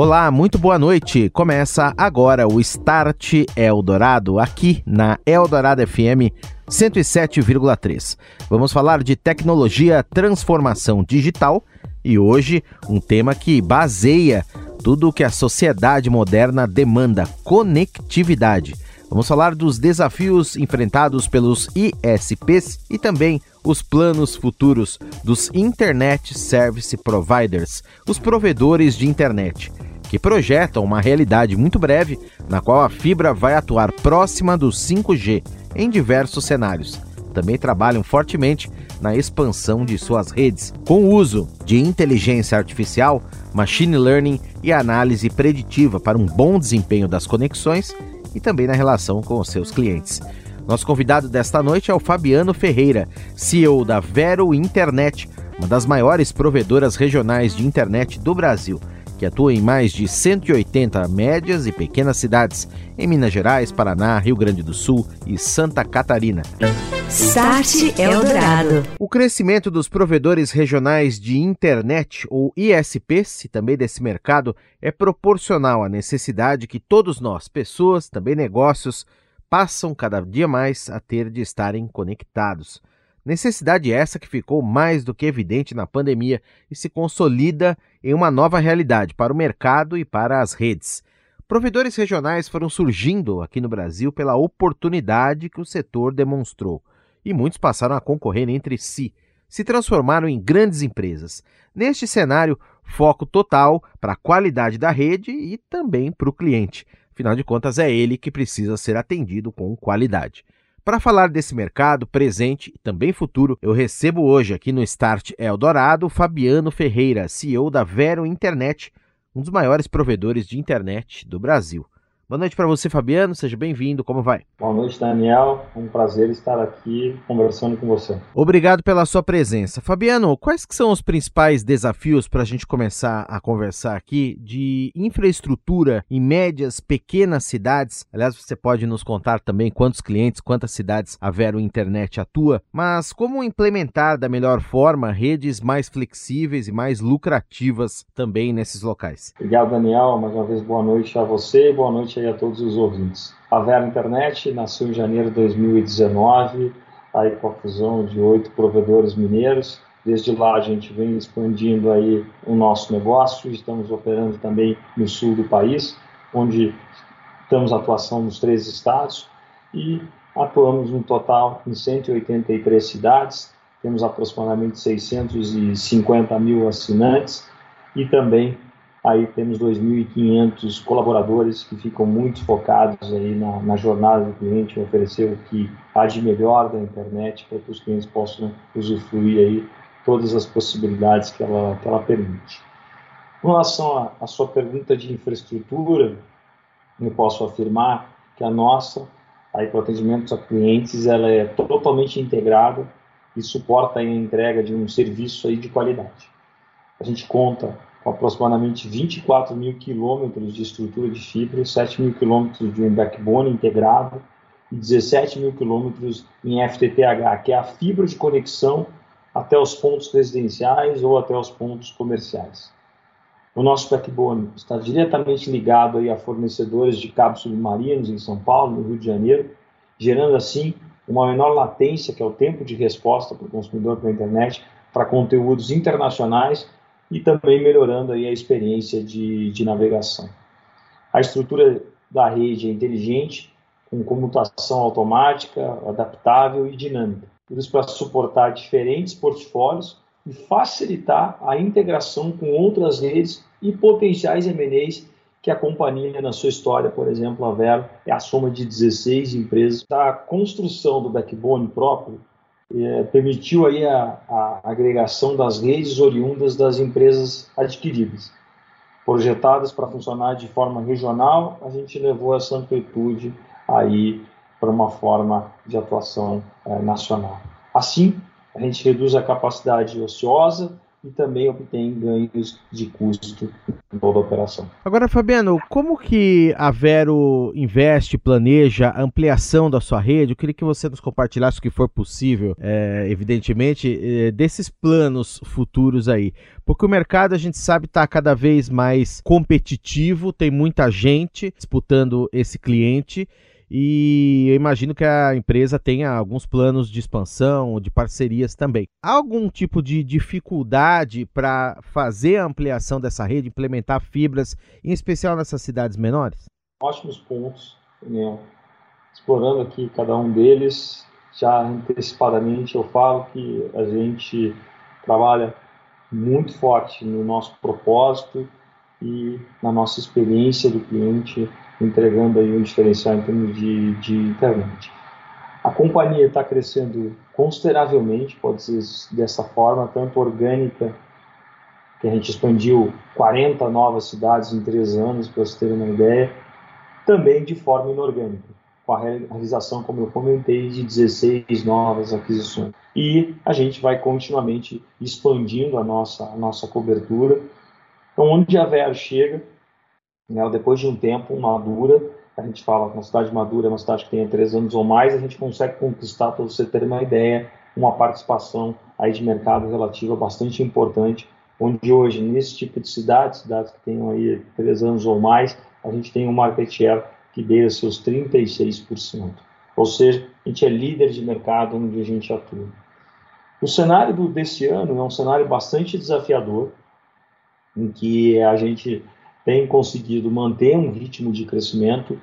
Olá, muito boa noite. Começa agora o Start Eldorado aqui na Eldorado FM 107,3. Vamos falar de tecnologia, transformação digital e hoje um tema que baseia tudo o que a sociedade moderna demanda: conectividade. Vamos falar dos desafios enfrentados pelos ISPs e também os planos futuros dos Internet Service Providers, os provedores de internet, que projetam uma realidade muito breve na qual a fibra vai atuar próxima do 5G em diversos cenários. Também trabalham fortemente na expansão de suas redes, com o uso de inteligência artificial, machine learning e análise preditiva para um bom desempenho das conexões e também na relação com os seus clientes. Nosso convidado desta noite é o Fabiano Ferreira, CEO da Vero Internet, uma das maiores provedoras regionais de internet do Brasil que atua em mais de 180 médias e pequenas cidades em Minas Gerais, Paraná, Rio Grande do Sul e Santa Catarina. Start Eldorado. O crescimento dos provedores regionais de internet, ou ISPs, e também desse mercado, é proporcional à necessidade que todos nós, pessoas, também negócios, passam cada dia mais a ter de estarem conectados. Necessidade essa que ficou mais do que evidente na pandemia e se consolida em uma nova realidade para o mercado e para as redes. Provedores regionais foram surgindo aqui no Brasil pela oportunidade que o setor demonstrou, e muitos passaram a concorrer entre si, se transformaram em grandes empresas. Neste cenário, foco total para a qualidade da rede e também para o cliente. Afinal de contas, é ele que precisa ser atendido com qualidade. Para falar desse mercado presente e também futuro, eu recebo hoje aqui no Start Eldorado Fabiano Ferreira, CEO da Vero Internet, um dos maiores provedores de internet do Brasil. Boa noite para você, Fabiano. Seja bem-vindo. Como vai? Boa noite, Daniel. É um prazer estar aqui conversando com você. Obrigado pela sua presença. Fabiano, quais que são os principais desafios para a gente começar a conversar aqui de infraestrutura em médias, pequenas cidades? Aliás, você pode nos contar também quantos clientes, quantas cidades a Vero Internet atua, mas como implementar da melhor forma redes mais flexíveis e mais lucrativas também nesses locais? Obrigado, Daniel. Mais uma vez, boa noite a você e boa noite a todos os ouvintes. A Vera Internet nasceu em janeiro de 2019, aí com a fusão de oito provedores mineiros. Desde lá a gente vem expandindo aí o nosso negócio, estamos operando também no sul do país, onde temos atuação nos três estados e atuamos no total em 183 cidades, temos aproximadamente 650 mil assinantes e também Aí temos 2.500 colaboradores que ficam muito focados aí na, na jornada do cliente, oferecer o que há de melhor da internet para que os clientes possam usufruir aí todas as possibilidades que ela, que ela permite. Com relação à sua pergunta de infraestrutura, eu posso afirmar que a nossa, aí para atendimento a clientes, ela é totalmente integrada e suporta a entrega de um serviço aí de qualidade. A gente conta com aproximadamente 24 mil quilômetros de estrutura de fibra, 7 mil quilômetros de um backbone integrado e 17 mil quilômetros em FTTH, que é a fibra de conexão até os pontos residenciais ou até os pontos comerciais. O nosso backbone está diretamente ligado aí a fornecedores de cabos submarinos em São Paulo, no Rio de Janeiro, gerando assim uma menor latência, que é o tempo de resposta para o consumidor pela internet, para conteúdos internacionais e também melhorando aí a experiência de, de navegação. A estrutura da rede é inteligente, com comutação automática, adaptável e dinâmica. Isso para suportar diferentes portfólios e facilitar a integração com outras redes e potenciais M&As que a companhia, na sua história, por exemplo, a Vero, é a soma de 16 empresas. A construção do backbone próprio é, permitiu aí a, a, agregação das redes oriundas das empresas adquiridas. Projetadas para funcionar de forma regional, a gente levou essa amplitude aí para uma forma de atuação é, nacional. Assim, a gente reduz a capacidade ociosa e também obtém ganhos de custo em toda a operação. Agora, Fabiano, como que a Vero investe, planeja a ampliação da sua rede? Eu queria que você nos compartilhasse o que for possível, é, evidentemente, é, desses planos futuros aí. Porque o mercado, a gente sabe, está cada vez mais competitivo, tem muita gente disputando esse cliente e eu imagino que a empresa tenha alguns planos de expansão, de parcerias também. Há algum tipo de dificuldade para fazer a ampliação dessa rede, implementar fibras, em especial nessas cidades menores? Ótimos pontos, Daniel. Explorando aqui cada um deles, já antecipadamente eu falo que a gente trabalha muito forte no nosso propósito e na nossa experiência do cliente entregando aí um diferencial em termos de, de internet. A companhia está crescendo consideravelmente, pode ser dessa forma, tanto orgânica, que a gente expandiu 40 novas cidades em três anos, para vocês terem uma ideia, também de forma inorgânica, com a realização, como eu comentei, de 16 novas aquisições. E a gente vai continuamente expandindo a nossa, a nossa cobertura. Então, onde a VR chega, né? Depois de um tempo madura, a gente fala que uma cidade madura é uma cidade que tenha três anos ou mais, a gente consegue conquistar, para você ter uma ideia, uma participação aí de mercado relativa bastante importante, onde hoje, nesse tipo de cidades, cidades que tenham aí três anos ou mais, a gente tem um market share que beira seus 36%. Ou seja, a gente é líder de mercado onde a gente atua. O cenário desse ano é um cenário bastante desafiador, em que a gente tem conseguido manter um ritmo de crescimento.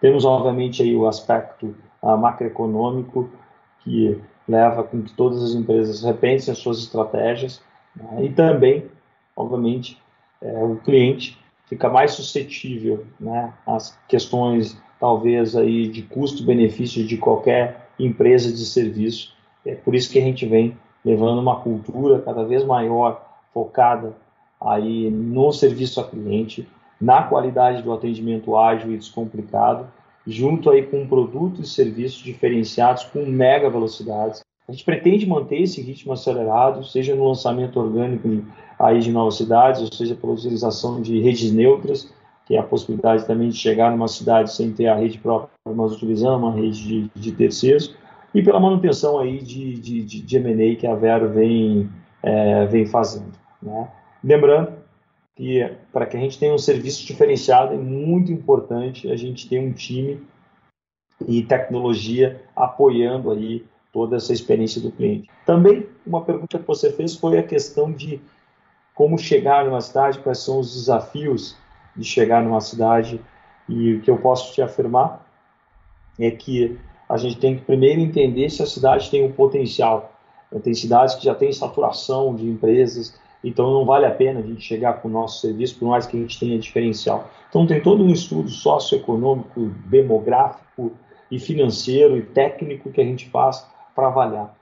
Temos, obviamente, aí o aspecto uh, macroeconômico, que leva com que todas as empresas repensem as suas estratégias, né? e também, obviamente, é, o cliente fica mais suscetível né, às questões, talvez, aí de custo-benefício de qualquer empresa de serviço. É por isso que a gente vem levando uma cultura cada vez maior focada aí no serviço ao cliente, na qualidade do atendimento ágil e descomplicado, junto aí com produtos e serviços diferenciados com mega velocidades. A gente pretende manter esse ritmo acelerado, seja no lançamento orgânico de, aí de novas cidades, ou seja pela utilização de redes neutras, que é a possibilidade também de chegar numa cidade sem ter a rede própria, mas utilizando uma rede de, de terceiros, e pela manutenção aí de, de, de, de M&A que a Vero vem, é, vem fazendo. Né? Lembrando que para que a gente tenha um serviço diferenciado é muito importante a gente ter um time e tecnologia apoiando aí toda essa experiência do cliente. Também uma pergunta que você fez foi a questão de como chegar numa cidade, quais são os desafios de chegar numa cidade e o que eu posso te afirmar é que a gente tem que primeiro entender se a cidade tem um potencial. Tem cidades que já têm saturação de empresas, então não vale a pena a gente chegar com o nosso serviço, por mais que a gente tenha diferencial. Então tem todo um estudo socioeconômico, demográfico e financeiro e técnico que a gente faz para avaliar.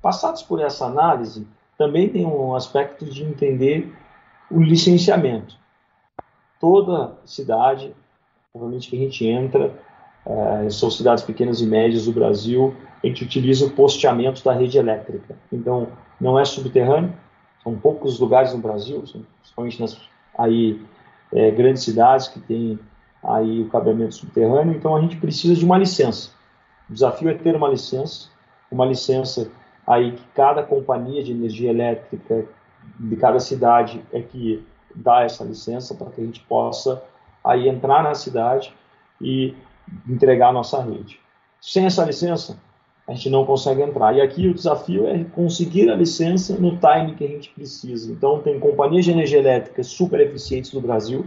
Passados por essa análise, também tem um aspecto de entender o licenciamento. Toda cidade, obviamente que a gente entra, é, são cidades pequenas e médias do Brasil, a gente utiliza o posteamento da rede elétrica. Então, não é subterrâneo, são poucos lugares no Brasil, principalmente nas aí, é, grandes cidades que têm aí o cabeamento subterrâneo, então a gente precisa de uma licença. O desafio é ter uma licença, uma licença aí que cada companhia de energia elétrica de cada cidade é que dá essa licença para que a gente possa aí entrar na cidade e entregar a nossa rede. Sem essa licença, a gente não consegue entrar. E aqui o desafio é conseguir a licença no time que a gente precisa. Então, tem companhias de energia elétrica super eficientes no Brasil,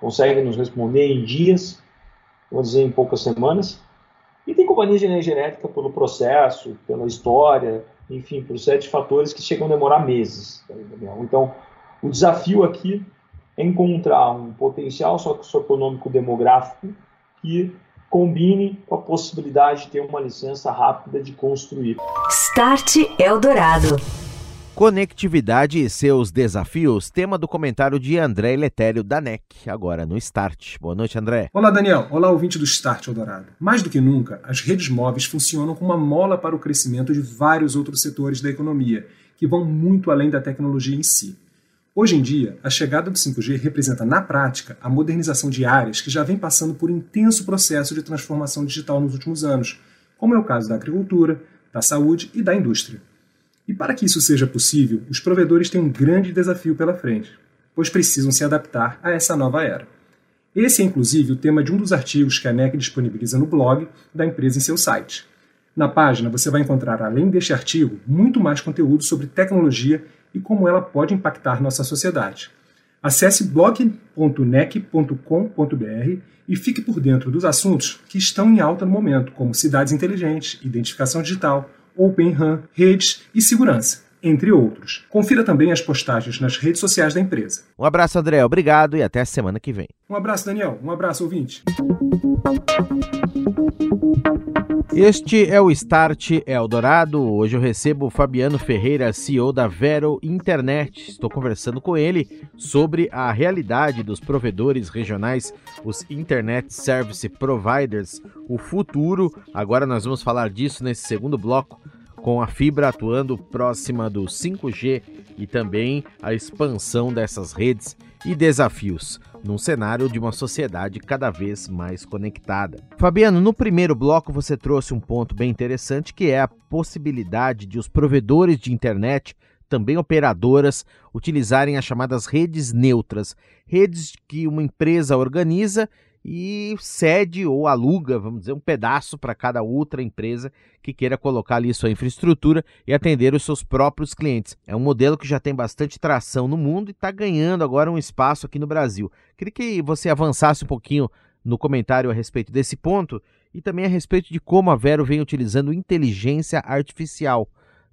conseguem nos responder em dias, vou dizer em poucas semanas, e tem companhias de energia elétrica pelo processo, pela história, enfim, por sete fatores que chegam a demorar meses. Então, o desafio aqui é encontrar um potencial socioeconômico demográfico que combine com a possibilidade de ter uma licença rápida de construir. Start Eldorado. Conectividade e seus desafios, tema do comentário de André Letério da NEC, agora no Start. Boa noite, André. Olá, Daniel. Olá, ouvinte do Start Eldorado. Mais do que nunca, as redes móveis funcionam como uma mola para o crescimento de vários outros setores da economia, que vão muito além da tecnologia em si. Hoje em dia, a chegada do 5G representa, na prática, a modernização de áreas que já vem passando por intenso processo de transformação digital nos últimos anos, como é o caso da agricultura, da saúde e da indústria. E para que isso seja possível, os provedores têm um grande desafio pela frente, pois precisam se adaptar a essa nova era. Esse é inclusive o tema de um dos artigos que a NEC disponibiliza no blog da empresa em seu site. Na página você vai encontrar, além deste artigo, muito mais conteúdo sobre tecnologia e como ela pode impactar nossa sociedade. Acesse blog.nec.com.br e fique por dentro dos assuntos que estão em alta no momento, como cidades inteligentes, identificação digital, Open RAM, redes e segurança, entre outros. Confira também as postagens nas redes sociais da empresa. Um abraço, André. Obrigado e até a semana que vem. Um abraço, Daniel. Um abraço, ouvinte. Este é o Start Eldorado. Hoje eu recebo o Fabiano Ferreira, CEO da Vero Internet. Estou conversando com ele sobre a realidade dos provedores regionais, os Internet Service Providers, o futuro. Agora nós vamos falar disso nesse segundo bloco com a fibra atuando próxima do 5G e também a expansão dessas redes e desafios num cenário de uma sociedade cada vez mais conectada. Fabiano, no primeiro bloco você trouxe um ponto bem interessante que é a possibilidade de os provedores de internet, também operadoras, utilizarem as chamadas redes neutras, redes que uma empresa organiza e cede ou aluga, vamos dizer, um pedaço para cada outra empresa que queira colocar ali sua infraestrutura e atender os seus próprios clientes. É um modelo que já tem bastante tração no mundo e está ganhando agora um espaço aqui no Brasil. Queria que você avançasse um pouquinho no comentário a respeito desse ponto e também a respeito de como a Vero vem utilizando inteligência artificial,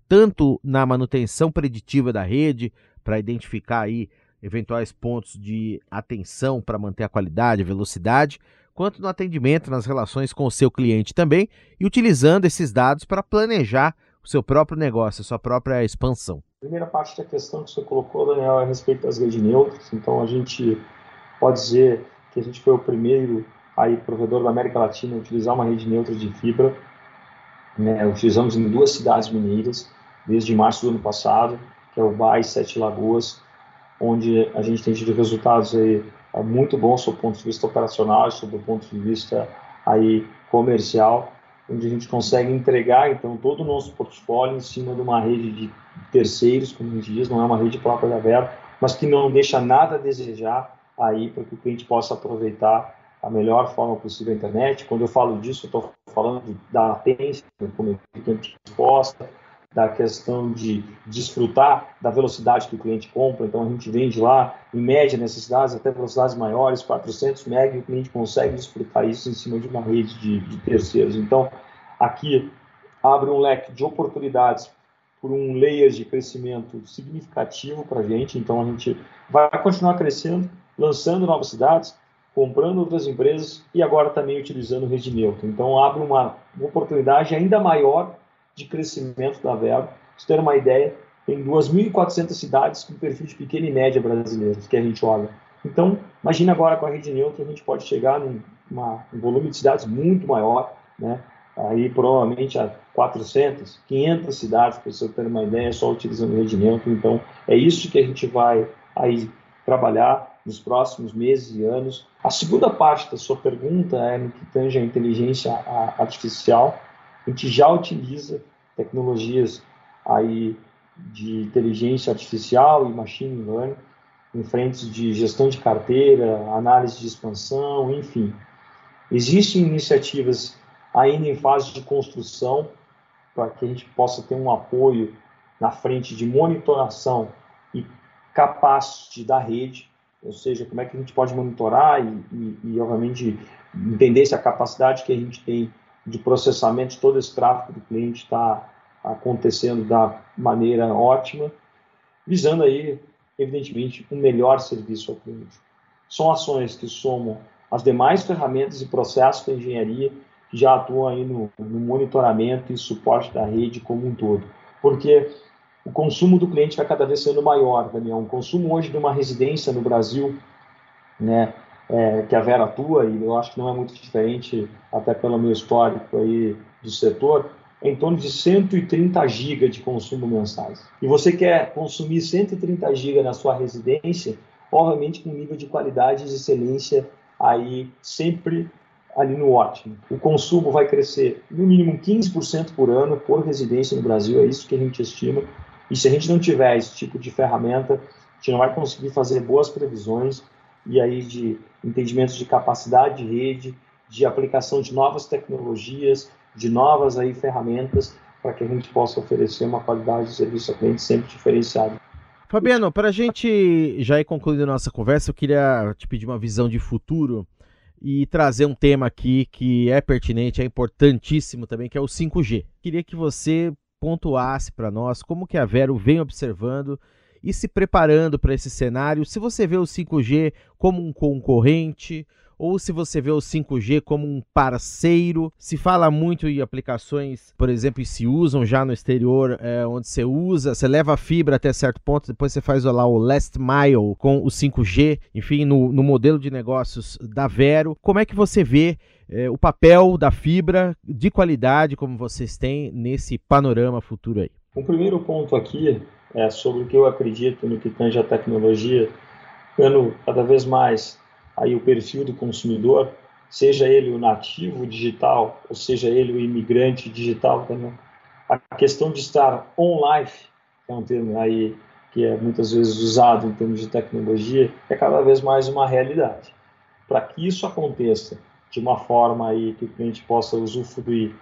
tanto na manutenção preditiva da rede, para identificar aí eventuais pontos de atenção para manter a qualidade, a velocidade, quanto no atendimento nas relações com o seu cliente também e utilizando esses dados para planejar o seu próprio negócio, a sua própria expansão. A primeira parte da questão que você colocou, Daniel, é a respeito das redes neutras. Então, a gente pode dizer que a gente foi o primeiro aí, provedor da América Latina a utilizar uma rede neutra de fibra. Né? Utilizamos em duas cidades mineiras desde março do ano passado, que é o Bai e Sete Lagoas, onde a gente tem tido resultados aí é, muito bons do ponto de vista operacional, do ponto de vista aí comercial, onde a gente consegue entregar então todo o nosso portfólio em cima de uma rede de terceiros, como a gente diz, não é uma rede própria da Vero, mas que não deixa nada a desejar aí para que o cliente possa aproveitar a melhor forma possível a internet. Quando eu falo disso, eu estou falando da latência, como o cliente resposta, da questão de desfrutar da velocidade que o cliente compra. Então, a gente vende lá, em média, necessidades até velocidades maiores, 400 MB, e o cliente consegue desfrutar isso em cima de uma rede de, de terceiros. Então, aqui abre um leque de oportunidades por um layer de crescimento significativo para a gente. Então, a gente vai continuar crescendo, lançando novas cidades, comprando outras empresas e agora também utilizando rede neutra. Então, abre uma, uma oportunidade ainda maior de crescimento da Vero. Para você ter uma ideia, tem 2.400 cidades com perfil de pequena e média brasileiros que a gente olha. Então, imagina agora com a rede neutra a gente pode chegar num uma, um volume de cidades muito maior, né? aí provavelmente a 400, 500 cidades, para você ter uma ideia, só utilizando rede neutra. Então, é isso que a gente vai aí trabalhar nos próximos meses e anos. A segunda parte da sua pergunta é no que tange a inteligência artificial. A gente já utiliza tecnologias aí de inteligência artificial e machine learning em frentes de gestão de carteira, análise de expansão, enfim. Existem iniciativas ainda em fase de construção para que a gente possa ter um apoio na frente de monitoração e capacity da rede, ou seja, como é que a gente pode monitorar e, e, e obviamente, entender se a capacidade que a gente tem de processamento de todo esse tráfego do cliente está acontecendo da maneira ótima, visando aí, evidentemente, um melhor serviço ao cliente. São ações que somam as demais ferramentas e processos da engenharia que já atuam aí no, no monitoramento e suporte da rede como um todo. Porque o consumo do cliente vai cada vez sendo maior, Daniel. O consumo hoje de uma residência no Brasil, né, é, que a Vera atua, e eu acho que não é muito diferente, até pelo meu histórico aí do setor, é em torno de 130 GB de consumo mensais. E você quer consumir 130 GB na sua residência, obviamente com nível de qualidade e excelência aí sempre ali no ótimo. O consumo vai crescer no mínimo 15% por ano por residência no Brasil, é isso que a gente estima. E se a gente não tiver esse tipo de ferramenta, a gente não vai conseguir fazer boas previsões e aí de entendimentos de capacidade de rede, de aplicação de novas tecnologias, de novas aí ferramentas para que a gente possa oferecer uma qualidade de serviço ao cliente sempre diferenciada. Fabiano, para a gente já ir concluindo nossa conversa, eu queria te pedir uma visão de futuro e trazer um tema aqui que é pertinente, é importantíssimo também, que é o 5G. Queria que você pontuasse para nós como que a Vero vem observando e se preparando para esse cenário. Se você vê o 5G como um concorrente ou se você vê o 5G como um parceiro. Se fala muito em aplicações, por exemplo, e se usam já no exterior, é, onde você usa, você leva a fibra até certo ponto, depois você faz lá o last mile com o 5G, enfim, no, no modelo de negócios da Vero. Como é que você vê é, o papel da fibra de qualidade como vocês têm nesse panorama futuro aí? O primeiro ponto aqui é sobre o que eu acredito no que tange a tecnologia, ficando cada vez mais aí o perfil do consumidor, seja ele o nativo digital, ou seja ele o imigrante digital também. A questão de estar online, que é um termo aí que é muitas vezes usado em termos de tecnologia, é cada vez mais uma realidade. Para que isso aconteça de uma forma aí que o cliente possa usufruir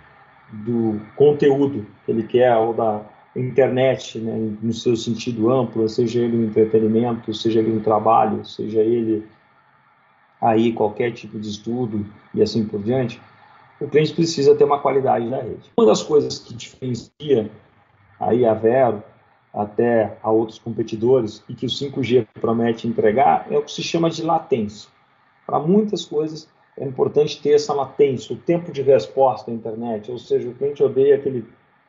do conteúdo que ele quer ou da internet, né, no seu sentido amplo, seja ele um entretenimento, seja ele um trabalho, seja ele aí qualquer tipo de estudo e assim por diante, o cliente precisa ter uma qualidade da rede. Uma das coisas que diferencia aí a Vero até a outros competidores e que o 5G promete entregar é o que se chama de latência. Para muitas coisas é importante ter essa latência, o tempo de resposta da internet, ou seja, o cliente odeia aquele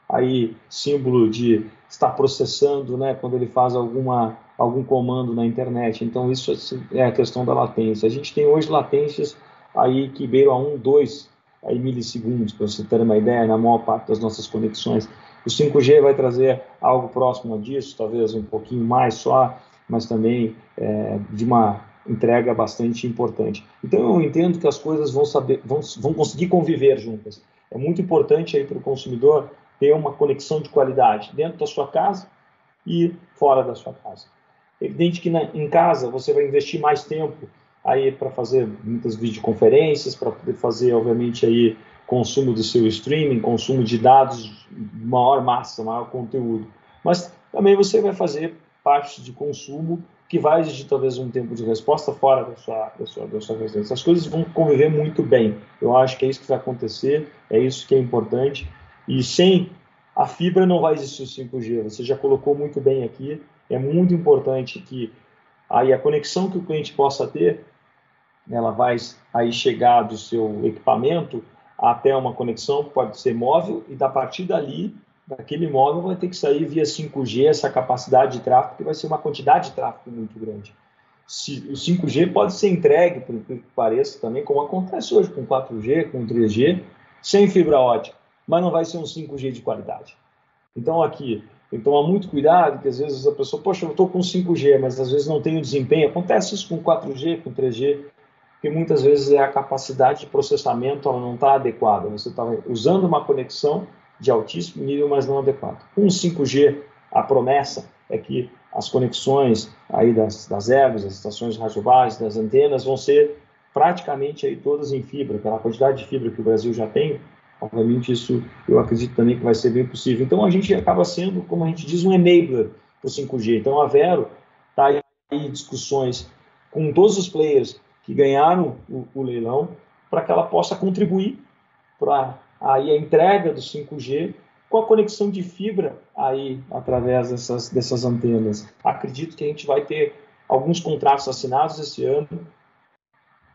aí símbolo de estar processando, né, quando ele faz alguma algum comando na internet. Então isso é a questão da latência. A gente tem hoje latências aí que beiram a 1, 2 aí, milissegundos, para você ter uma ideia, na maior parte das nossas conexões. O 5G vai trazer algo próximo disso, talvez um pouquinho mais só, mas também é, de uma entrega bastante importante. Então eu entendo que as coisas vão saber, vão, vão conseguir conviver juntas. É muito importante aí para o consumidor ter uma conexão de qualidade dentro da sua casa e fora da sua casa. Evidente que na, em casa você vai investir mais tempo aí para fazer muitas videoconferências, para poder fazer, obviamente, aí consumo do seu streaming, consumo de dados, maior massa, maior conteúdo. Mas também você vai fazer parte de consumo que vai exigir talvez um tempo de resposta fora da sua, da sua, da sua residência. As coisas vão conviver muito bem. Eu acho que é isso que vai acontecer, é isso que é importante. E sem a fibra não vai existir o 5G. Você já colocou muito bem aqui é muito importante que aí a conexão que o cliente possa ter, ela vai aí chegar do seu equipamento até uma conexão que pode ser móvel e da partir dali, daquele móvel vai ter que sair via 5G essa capacidade de tráfego que vai ser uma quantidade de tráfego muito grande. Se, o 5G pode ser entregue, por que pareça, também como acontece hoje com 4G, com 3G, sem fibra ótica, mas não vai ser um 5G de qualidade. Então aqui tem que tomar muito cuidado, que às vezes a pessoa, poxa, eu estou com 5G, mas às vezes não tem o desempenho. Acontece isso com 4G, com 3G, que muitas vezes é a capacidade de processamento ela não está adequada. Você está usando uma conexão de altíssimo nível, mas não adequado. Com 5G, a promessa é que as conexões aí das, das ervas, das estações radiobases, das antenas, vão ser praticamente aí todas em fibra, pela quantidade de fibra que o Brasil já tem, Obviamente, isso eu acredito também que vai ser bem possível. Então, a gente acaba sendo, como a gente diz, um enabler para o 5G. Então, a Vero está aí em discussões com todos os players que ganharam o, o leilão para que ela possa contribuir para aí a entrega do 5G com a conexão de fibra aí através dessas, dessas antenas. Acredito que a gente vai ter alguns contratos assinados esse ano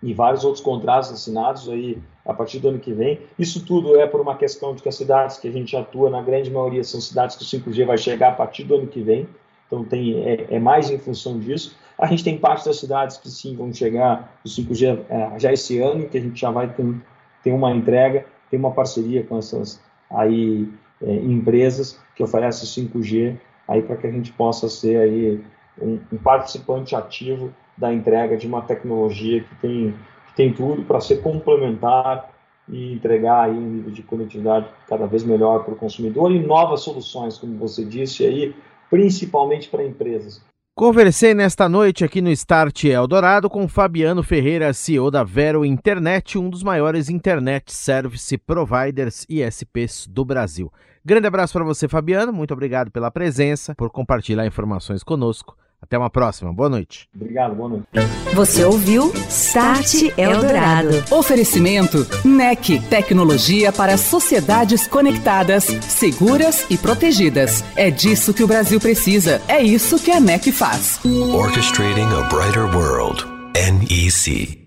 e vários outros contratos assinados aí a partir do ano que vem. Isso tudo é por uma questão de que as cidades que a gente atua, na grande maioria, são cidades que o 5G vai chegar a partir do ano que vem. Então tem, é, é mais em função disso. A gente tem parte das cidades que sim vão chegar o 5G é, já esse ano, que a gente já vai ter, ter uma entrega, tem uma parceria com essas aí é, empresas que oferecem 5G aí para que a gente possa ser aí um, um participante ativo da entrega de uma tecnologia que tem, que tem tudo para ser complementar e entregar aí um nível de conectividade cada vez melhor para o consumidor e novas soluções, como você disse aí, principalmente para empresas. Conversei nesta noite aqui no Start Eldorado com Fabiano Ferreira, CEO da Vero Internet, um dos maiores internet service providers ISPs do Brasil. Grande abraço para você, Fabiano. Muito obrigado pela presença, por compartilhar informações conosco. Até uma próxima. Boa noite. Obrigado, boa noite. Você ouviu Start Eldorado. Oferecimento NEC, tecnologia para sociedades conectadas, seguras e protegidas. É disso que o Brasil precisa. É isso que a NEC faz. Orchestrating a brighter world. NEC.